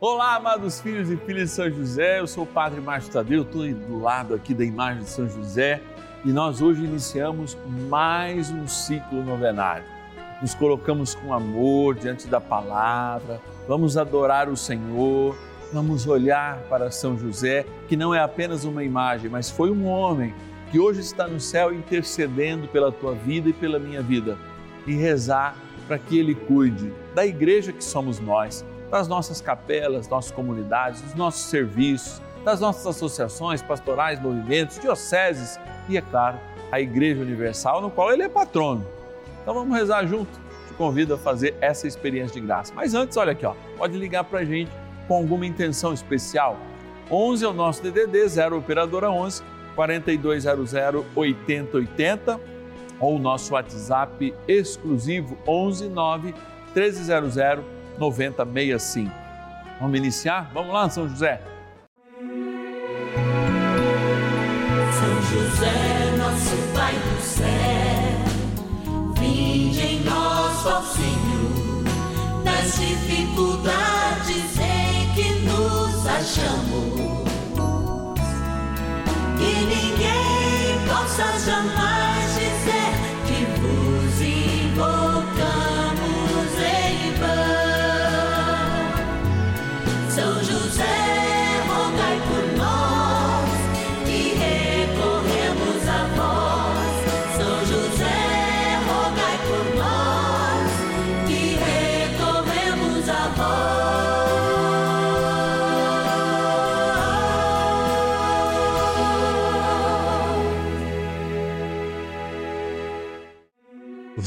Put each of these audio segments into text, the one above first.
Olá, amados filhos e filhas de São José, eu sou o Padre Márcio Tadeu, estou do lado aqui da imagem de São José. E nós hoje iniciamos mais um ciclo novenário. Nos colocamos com amor diante da palavra, vamos adorar o Senhor, vamos olhar para São José, que não é apenas uma imagem, mas foi um homem que hoje está no céu intercedendo pela tua vida e pela minha vida, e rezar para que ele cuide da igreja que somos nós das nossas capelas, nossas comunidades, dos nossos serviços, das nossas associações, pastorais, movimentos, dioceses e, é claro, a Igreja Universal, no qual ele é patrono. Então vamos rezar junto. Te convido a fazer essa experiência de graça. Mas antes, olha aqui, ó, pode ligar para a gente com alguma intenção especial. 11 é o nosso DDD, 0 Operadora 11 4200 8080 ou o nosso WhatsApp exclusivo 11 9 1300 9065. Vamos iniciar? Vamos lá, São José. São José, nosso Pai do céu, vinde em nós, ó Senhor, nas dificuldades em que nos achamos. Que ninguém possa jamais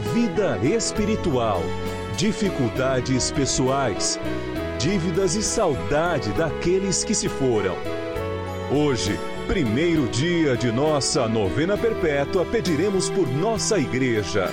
vida espiritual, dificuldades pessoais, dívidas e saudade daqueles que se foram. Hoje, primeiro dia de nossa novena perpétua, pediremos por nossa igreja.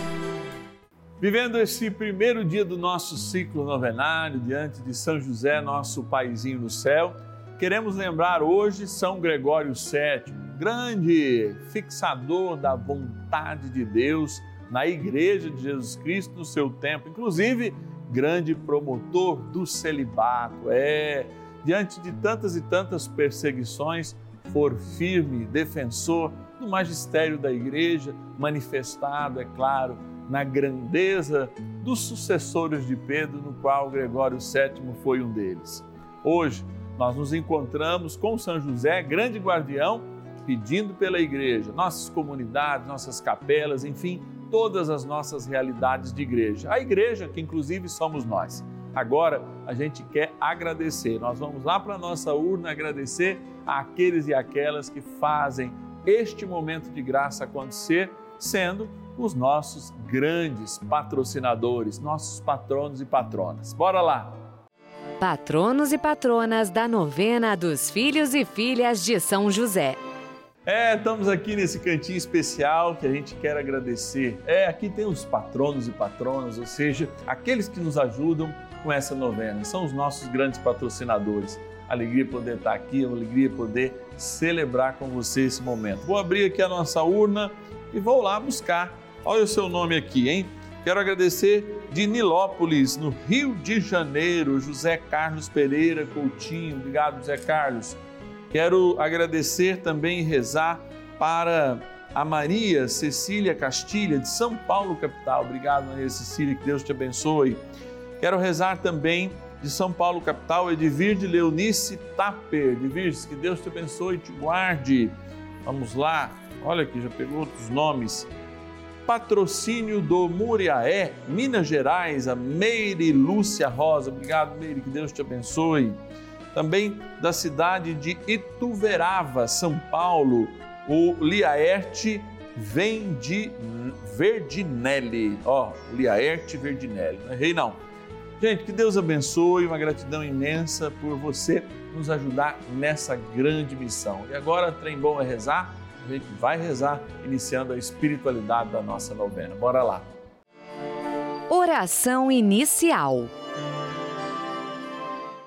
Vivendo esse primeiro dia do nosso ciclo novenário diante de São José, nosso paizinho no céu, queremos lembrar hoje São Gregório VII, grande fixador da vontade de Deus na Igreja de Jesus Cristo no seu tempo, inclusive grande promotor do celibato. É, diante de tantas e tantas perseguições, for firme defensor do magistério da Igreja, manifestado, é claro, na grandeza dos sucessores de Pedro, no qual Gregório VII foi um deles. Hoje, nós nos encontramos com São José, grande guardião, pedindo pela igreja, nossas comunidades, nossas capelas, enfim, todas as nossas realidades de igreja. A igreja, que inclusive somos nós. Agora a gente quer agradecer. Nós vamos lá para a nossa urna agradecer àqueles e aquelas que fazem este momento de graça acontecer, sendo os nossos grandes patrocinadores, nossos patronos e patronas. Bora lá! Patronos e patronas da novena dos filhos e filhas de São José. É, estamos aqui nesse cantinho especial que a gente quer agradecer. É, aqui tem os patronos e patronas, ou seja, aqueles que nos ajudam com essa novena. São os nossos grandes patrocinadores. Alegria poder estar aqui, alegria poder celebrar com você esse momento. Vou abrir aqui a nossa urna e vou lá buscar. Olha o seu nome aqui, hein? Quero agradecer de Nilópolis, no Rio de Janeiro, José Carlos Pereira Coutinho. Obrigado, José Carlos. Quero agradecer também e rezar para a Maria Cecília Castilha, de São Paulo, capital. Obrigado, Maria Cecília, que Deus te abençoe. Quero rezar também de São Paulo, capital, Edvir de Leonice Taper. Edvir, que Deus te abençoe e te guarde. Vamos lá, olha aqui, já pegou outros nomes. Patrocínio do Muriaé, Minas Gerais, a Meire Lúcia Rosa. Obrigado, Meire, que Deus te abençoe também da cidade de Ituverava, São Paulo, o Liaerte vem de Verdinelli. Ó, oh, Liaerte Verdinelli, não errei não. Gente, que Deus abençoe, uma gratidão imensa por você nos ajudar nessa grande missão. E agora, trem bom é rezar, a gente vai rezar, iniciando a espiritualidade da nossa novena. Bora lá. Oração inicial.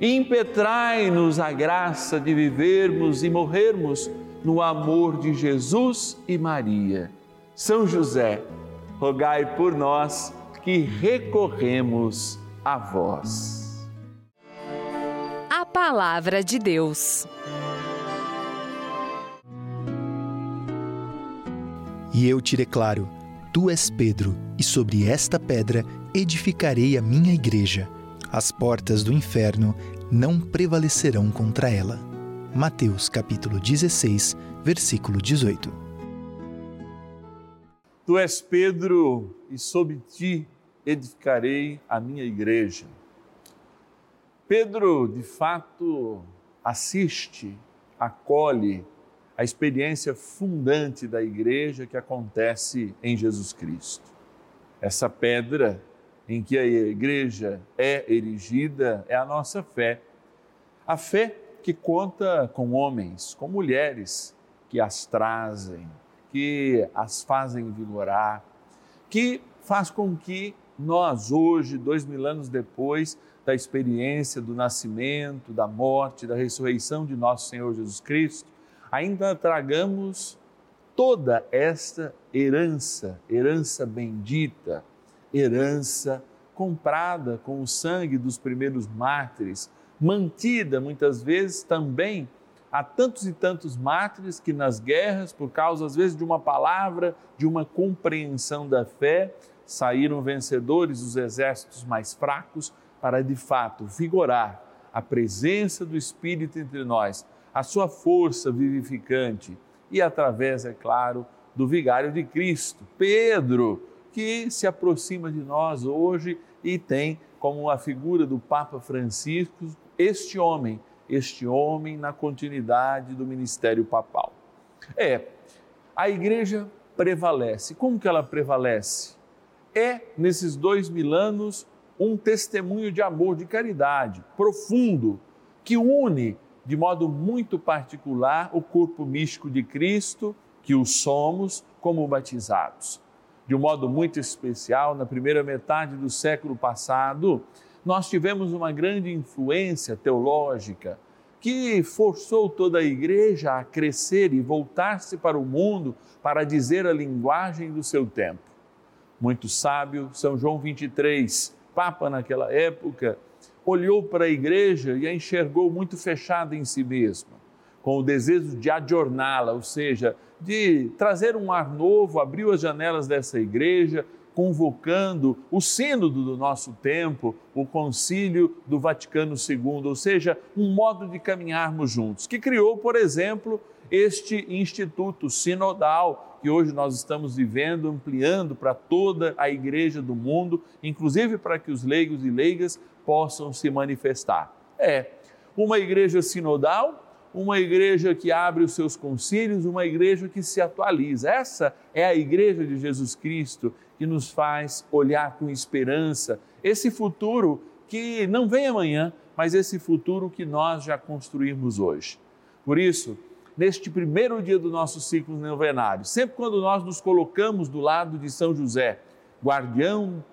impetrai-nos a graça de vivermos e morrermos no amor de Jesus e Maria. São José, rogai por nós que recorremos a vós. A Palavra de Deus. E eu te declaro: Tu és Pedro, e sobre esta pedra edificarei a minha igreja as portas do inferno não prevalecerão contra ela. Mateus capítulo 16, versículo 18. Tu és Pedro, e sob ti edificarei a minha igreja. Pedro, de fato, assiste, acolhe a experiência fundante da igreja que acontece em Jesus Cristo. Essa pedra em que a igreja é erigida é a nossa fé. A fé que conta com homens, com mulheres que as trazem, que as fazem vigorar, que faz com que nós, hoje, dois mil anos depois da experiência do nascimento, da morte, da ressurreição de nosso Senhor Jesus Cristo, ainda tragamos toda esta herança, herança bendita, herança comprada com o sangue dos primeiros mártires, mantida muitas vezes também há tantos e tantos mártires que nas guerras, por causa às vezes de uma palavra, de uma compreensão da fé, saíram vencedores dos exércitos mais fracos para de fato vigorar a presença do Espírito entre nós, a sua força vivificante e através, é claro, do vigário de Cristo, Pedro que se aproxima de nós hoje e tem como a figura do Papa Francisco este homem, este homem na continuidade do ministério papal. É, a igreja prevalece. Como que ela prevalece? É, nesses dois mil anos, um testemunho de amor, de caridade profundo, que une de modo muito particular o corpo místico de Cristo, que o somos como batizados de um modo muito especial, na primeira metade do século passado, nós tivemos uma grande influência teológica que forçou toda a igreja a crescer e voltar-se para o mundo para dizer a linguagem do seu tempo. Muito sábio, São João 23, Papa naquela época, olhou para a igreja e a enxergou muito fechada em si mesma, com o desejo de adorná-la, ou seja, de trazer um ar novo, abriu as janelas dessa igreja, convocando o sínodo do nosso tempo, o concílio do Vaticano II, ou seja, um modo de caminharmos juntos, que criou, por exemplo, este instituto sinodal que hoje nós estamos vivendo, ampliando para toda a igreja do mundo, inclusive para que os leigos e leigas possam se manifestar. É uma igreja sinodal uma igreja que abre os seus concílios, uma igreja que se atualiza. Essa é a igreja de Jesus Cristo que nos faz olhar com esperança esse futuro que não vem amanhã, mas esse futuro que nós já construímos hoje. Por isso, neste primeiro dia do nosso ciclo novenário, sempre quando nós nos colocamos do lado de São José, guardião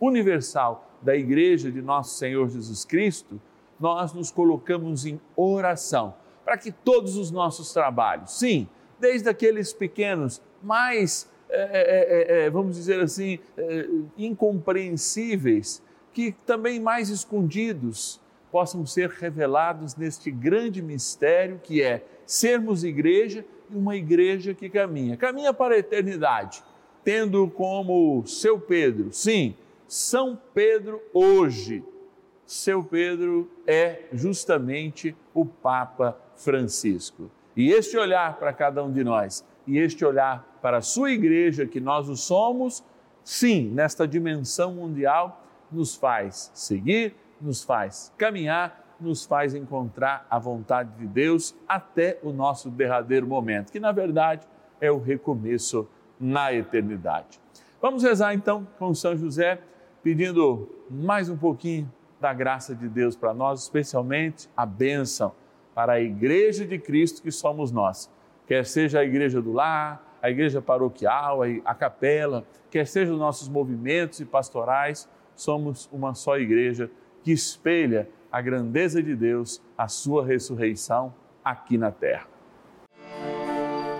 universal da igreja de nosso Senhor Jesus Cristo, nós nos colocamos em oração para que todos os nossos trabalhos, sim, desde aqueles pequenos, mais, é, é, é, é vamos dizer assim, é, incompreensíveis, que também mais escondidos, possam ser revelados neste grande mistério que é sermos igreja e uma igreja que caminha. Caminha para a eternidade, tendo como seu Pedro, sim, São Pedro hoje. Seu Pedro é justamente o Papa Francisco. E este olhar para cada um de nós, e este olhar para a sua igreja, que nós o somos, sim, nesta dimensão mundial, nos faz seguir, nos faz caminhar, nos faz encontrar a vontade de Deus até o nosso derradeiro momento, que na verdade é o recomeço na eternidade. Vamos rezar então com São José, pedindo mais um pouquinho da graça de Deus para nós, especialmente a bênção para a igreja de Cristo que somos nós. Quer seja a igreja do lar, a igreja paroquial, a capela, quer sejam os nossos movimentos e pastorais, somos uma só igreja que espelha a grandeza de Deus, a sua ressurreição aqui na terra.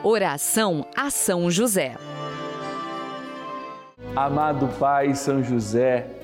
Oração a São José. Amado Pai São José,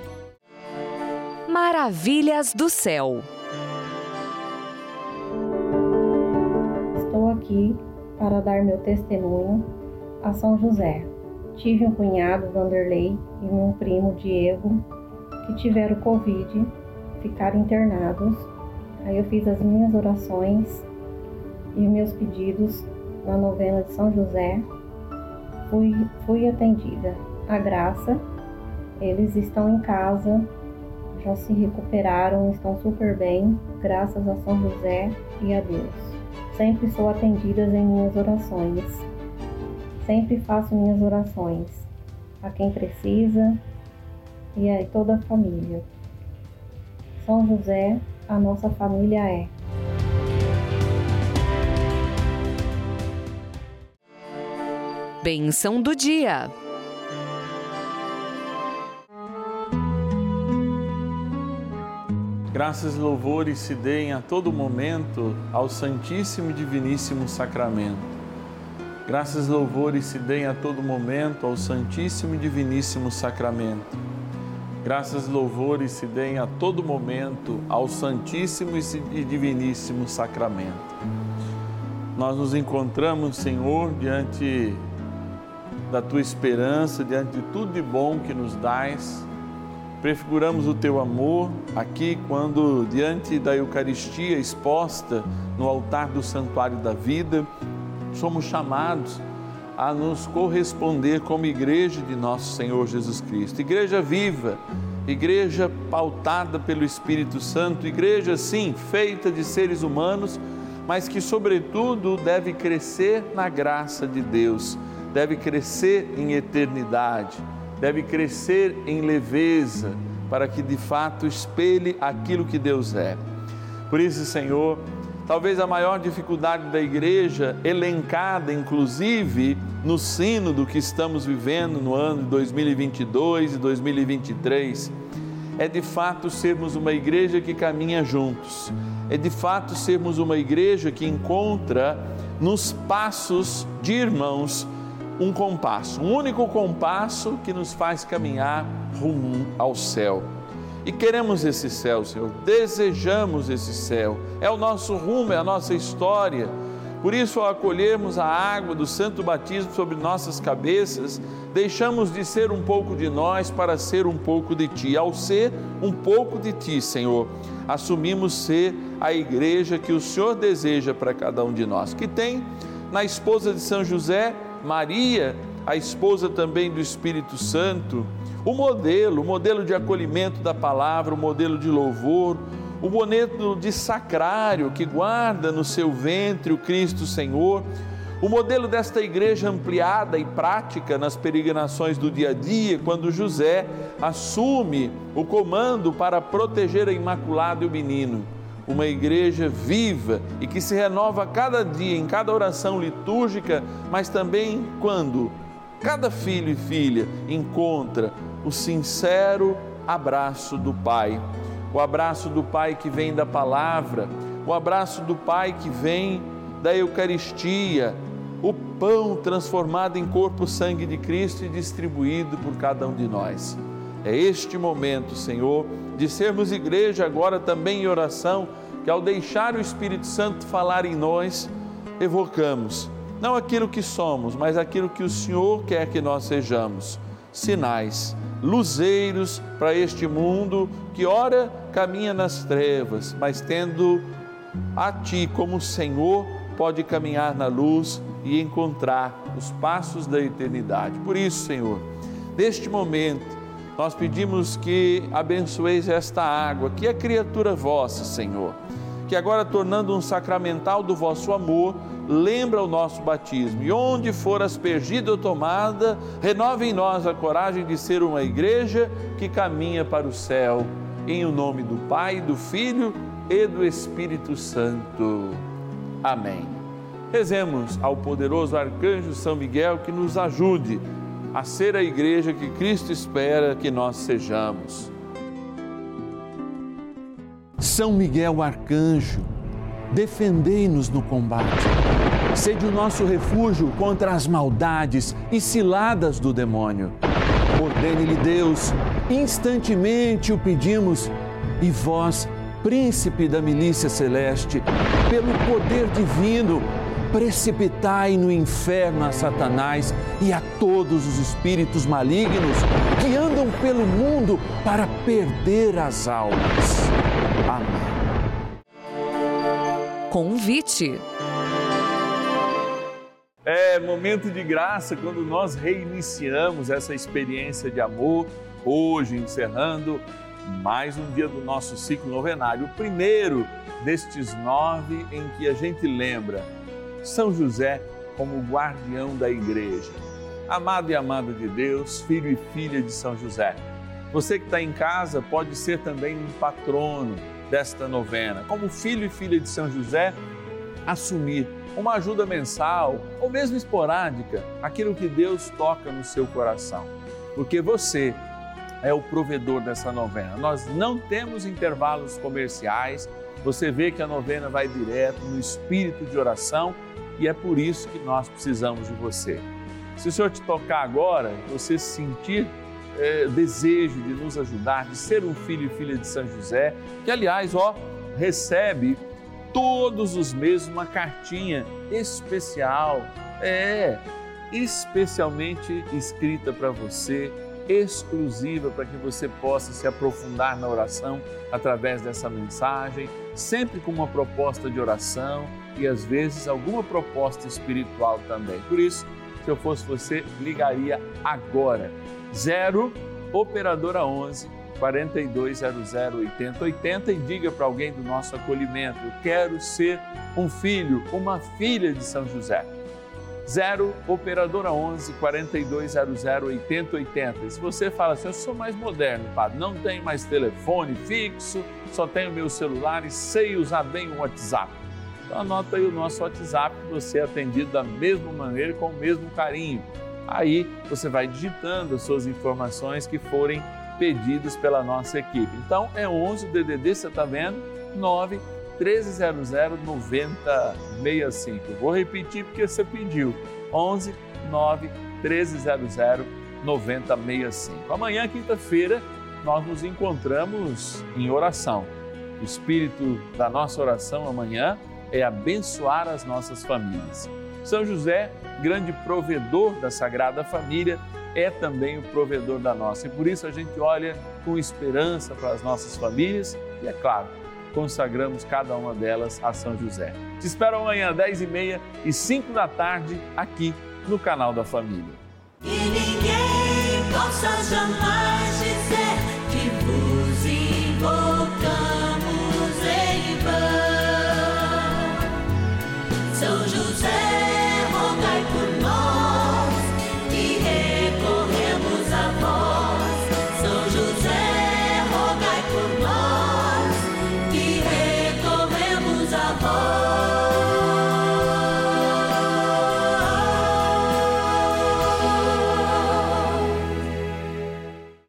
Maravilhas do céu. Estou aqui para dar meu testemunho a São José. Tive um cunhado, Vanderlei, e um primo, Diego, que tiveram Covid, ficaram internados. Aí eu fiz as minhas orações e meus pedidos na novena de São José. Fui, fui atendida. A graça, eles estão em casa, já se recuperaram, estão super bem, graças a São José e a Deus. Sempre sou atendida em minhas orações. Sempre faço minhas orações a quem precisa, e a toda a família. São José, a nossa família é. Benção do dia. Graças e louvores se deem a todo momento ao Santíssimo e Diviníssimo Sacramento. Graças e louvores se deem a todo momento ao Santíssimo e Diviníssimo Sacramento. Graças e louvores se deem a todo momento ao Santíssimo e Diviníssimo Sacramento. Nós nos encontramos, Senhor, diante da tua esperança, diante de tudo de bom que nos dás prefiguramos o teu amor aqui quando, diante da Eucaristia exposta no altar do Santuário da Vida, somos chamados a nos corresponder como igreja de nosso Senhor Jesus Cristo. Igreja viva, igreja pautada pelo Espírito Santo, igreja, sim, feita de seres humanos, mas que, sobretudo, deve crescer na graça de Deus, deve crescer em eternidade deve crescer em leveza, para que de fato espelhe aquilo que Deus é. Por isso, Senhor, talvez a maior dificuldade da igreja, elencada inclusive no sino do que estamos vivendo no ano de 2022 e 2023, é de fato sermos uma igreja que caminha juntos, é de fato sermos uma igreja que encontra nos passos de irmãos um compasso, um único compasso que nos faz caminhar rumo ao céu. E queremos esse céu, Senhor, desejamos esse céu, é o nosso rumo, é a nossa história. Por isso, ao acolhermos a água do santo batismo sobre nossas cabeças, deixamos de ser um pouco de nós para ser um pouco de Ti. Ao ser um pouco de Ti, Senhor, assumimos ser a igreja que o Senhor deseja para cada um de nós, que tem na esposa de São José Maria, a esposa também do Espírito Santo, o modelo, o modelo de acolhimento da palavra, o modelo de louvor, o modelo de sacrário que guarda no seu ventre o Cristo Senhor, o modelo desta igreja ampliada e prática nas peregrinações do dia a dia, quando José assume o comando para proteger a Imaculada e o menino uma igreja viva e que se renova cada dia, em cada oração litúrgica, mas também quando cada filho e filha encontra o sincero abraço do Pai. O abraço do Pai que vem da palavra, o abraço do Pai que vem da Eucaristia, o pão transformado em corpo, sangue de Cristo e distribuído por cada um de nós. É este momento, Senhor, de sermos igreja agora também em oração, que ao deixar o Espírito Santo falar em nós, evocamos não aquilo que somos, mas aquilo que o Senhor quer que nós sejamos sinais, luzeiros para este mundo que ora caminha nas trevas, mas tendo a Ti como Senhor, pode caminhar na luz e encontrar os passos da eternidade. Por isso, Senhor, neste momento, nós pedimos que abençoeis esta água, que é criatura vossa, Senhor, que agora tornando um sacramental do vosso amor, lembra o nosso batismo. E onde for aspergida ou tomada, renove em nós a coragem de ser uma igreja que caminha para o céu. Em o nome do Pai, do Filho e do Espírito Santo. Amém. Rezemos ao poderoso arcanjo São Miguel que nos ajude a ser a igreja que Cristo espera que nós sejamos. São Miguel Arcanjo, defendei-nos no combate. Sede o nosso refúgio contra as maldades e ciladas do demônio. Ordene-lhe Deus, instantemente o pedimos, e vós, príncipe da milícia celeste, pelo poder divino, precipitai no inferno a Satanás e a todos os espíritos malignos que andam pelo mundo para perder as almas. Amém. Convite. É momento de graça quando nós reiniciamos essa experiência de amor, hoje encerrando mais um dia do nosso ciclo novenário, o primeiro destes nove em que a gente lembra são José como guardião da igreja. Amado e amada de Deus, filho e filha de São José, Você que está em casa pode ser também um patrono desta novena. Como filho e filha de São José, assumir uma ajuda mensal ou mesmo esporádica, aquilo que Deus toca no seu coração. Porque você é o provedor dessa novena. Nós não temos intervalos comerciais. Você vê que a novena vai direto no espírito de oração e é por isso que nós precisamos de você. Se o Senhor te tocar agora, você sentir é, desejo de nos ajudar, de ser um filho e filha de São José, que aliás, ó, recebe todos os meses uma cartinha especial, é, especialmente escrita para você, exclusiva para que você possa se aprofundar na oração através dessa mensagem, sempre com uma proposta de oração e às vezes alguma proposta espiritual também. Por isso, se eu fosse você, ligaria agora. 0 operadora 11 4200 8080 e diga para alguém do nosso acolhimento: eu quero ser um filho, uma filha de São José. 0 operadora 11 4200 8080. E se você fala assim, eu sou mais moderno, padre, não tenho mais telefone fixo, só tenho meu celular e sei usar bem o WhatsApp. Então anota aí o nosso WhatsApp, você é atendido da mesma maneira, com o mesmo carinho. Aí você vai digitando as suas informações que forem pedidas pela nossa equipe. Então é 11 DDD, você está vendo? 9 1300 9065. Vou repetir porque você pediu. 11 9 1300 9065. Amanhã, quinta-feira, nós nos encontramos em oração. O espírito da nossa oração amanhã é abençoar as nossas famílias. São José, grande provedor da Sagrada Família, é também o provedor da nossa. E por isso a gente olha com esperança para as nossas famílias e, é claro, consagramos cada uma delas a São José. Te espero amanhã, 10h30 e 5 da tarde, aqui no canal da Família. E ninguém possa jamais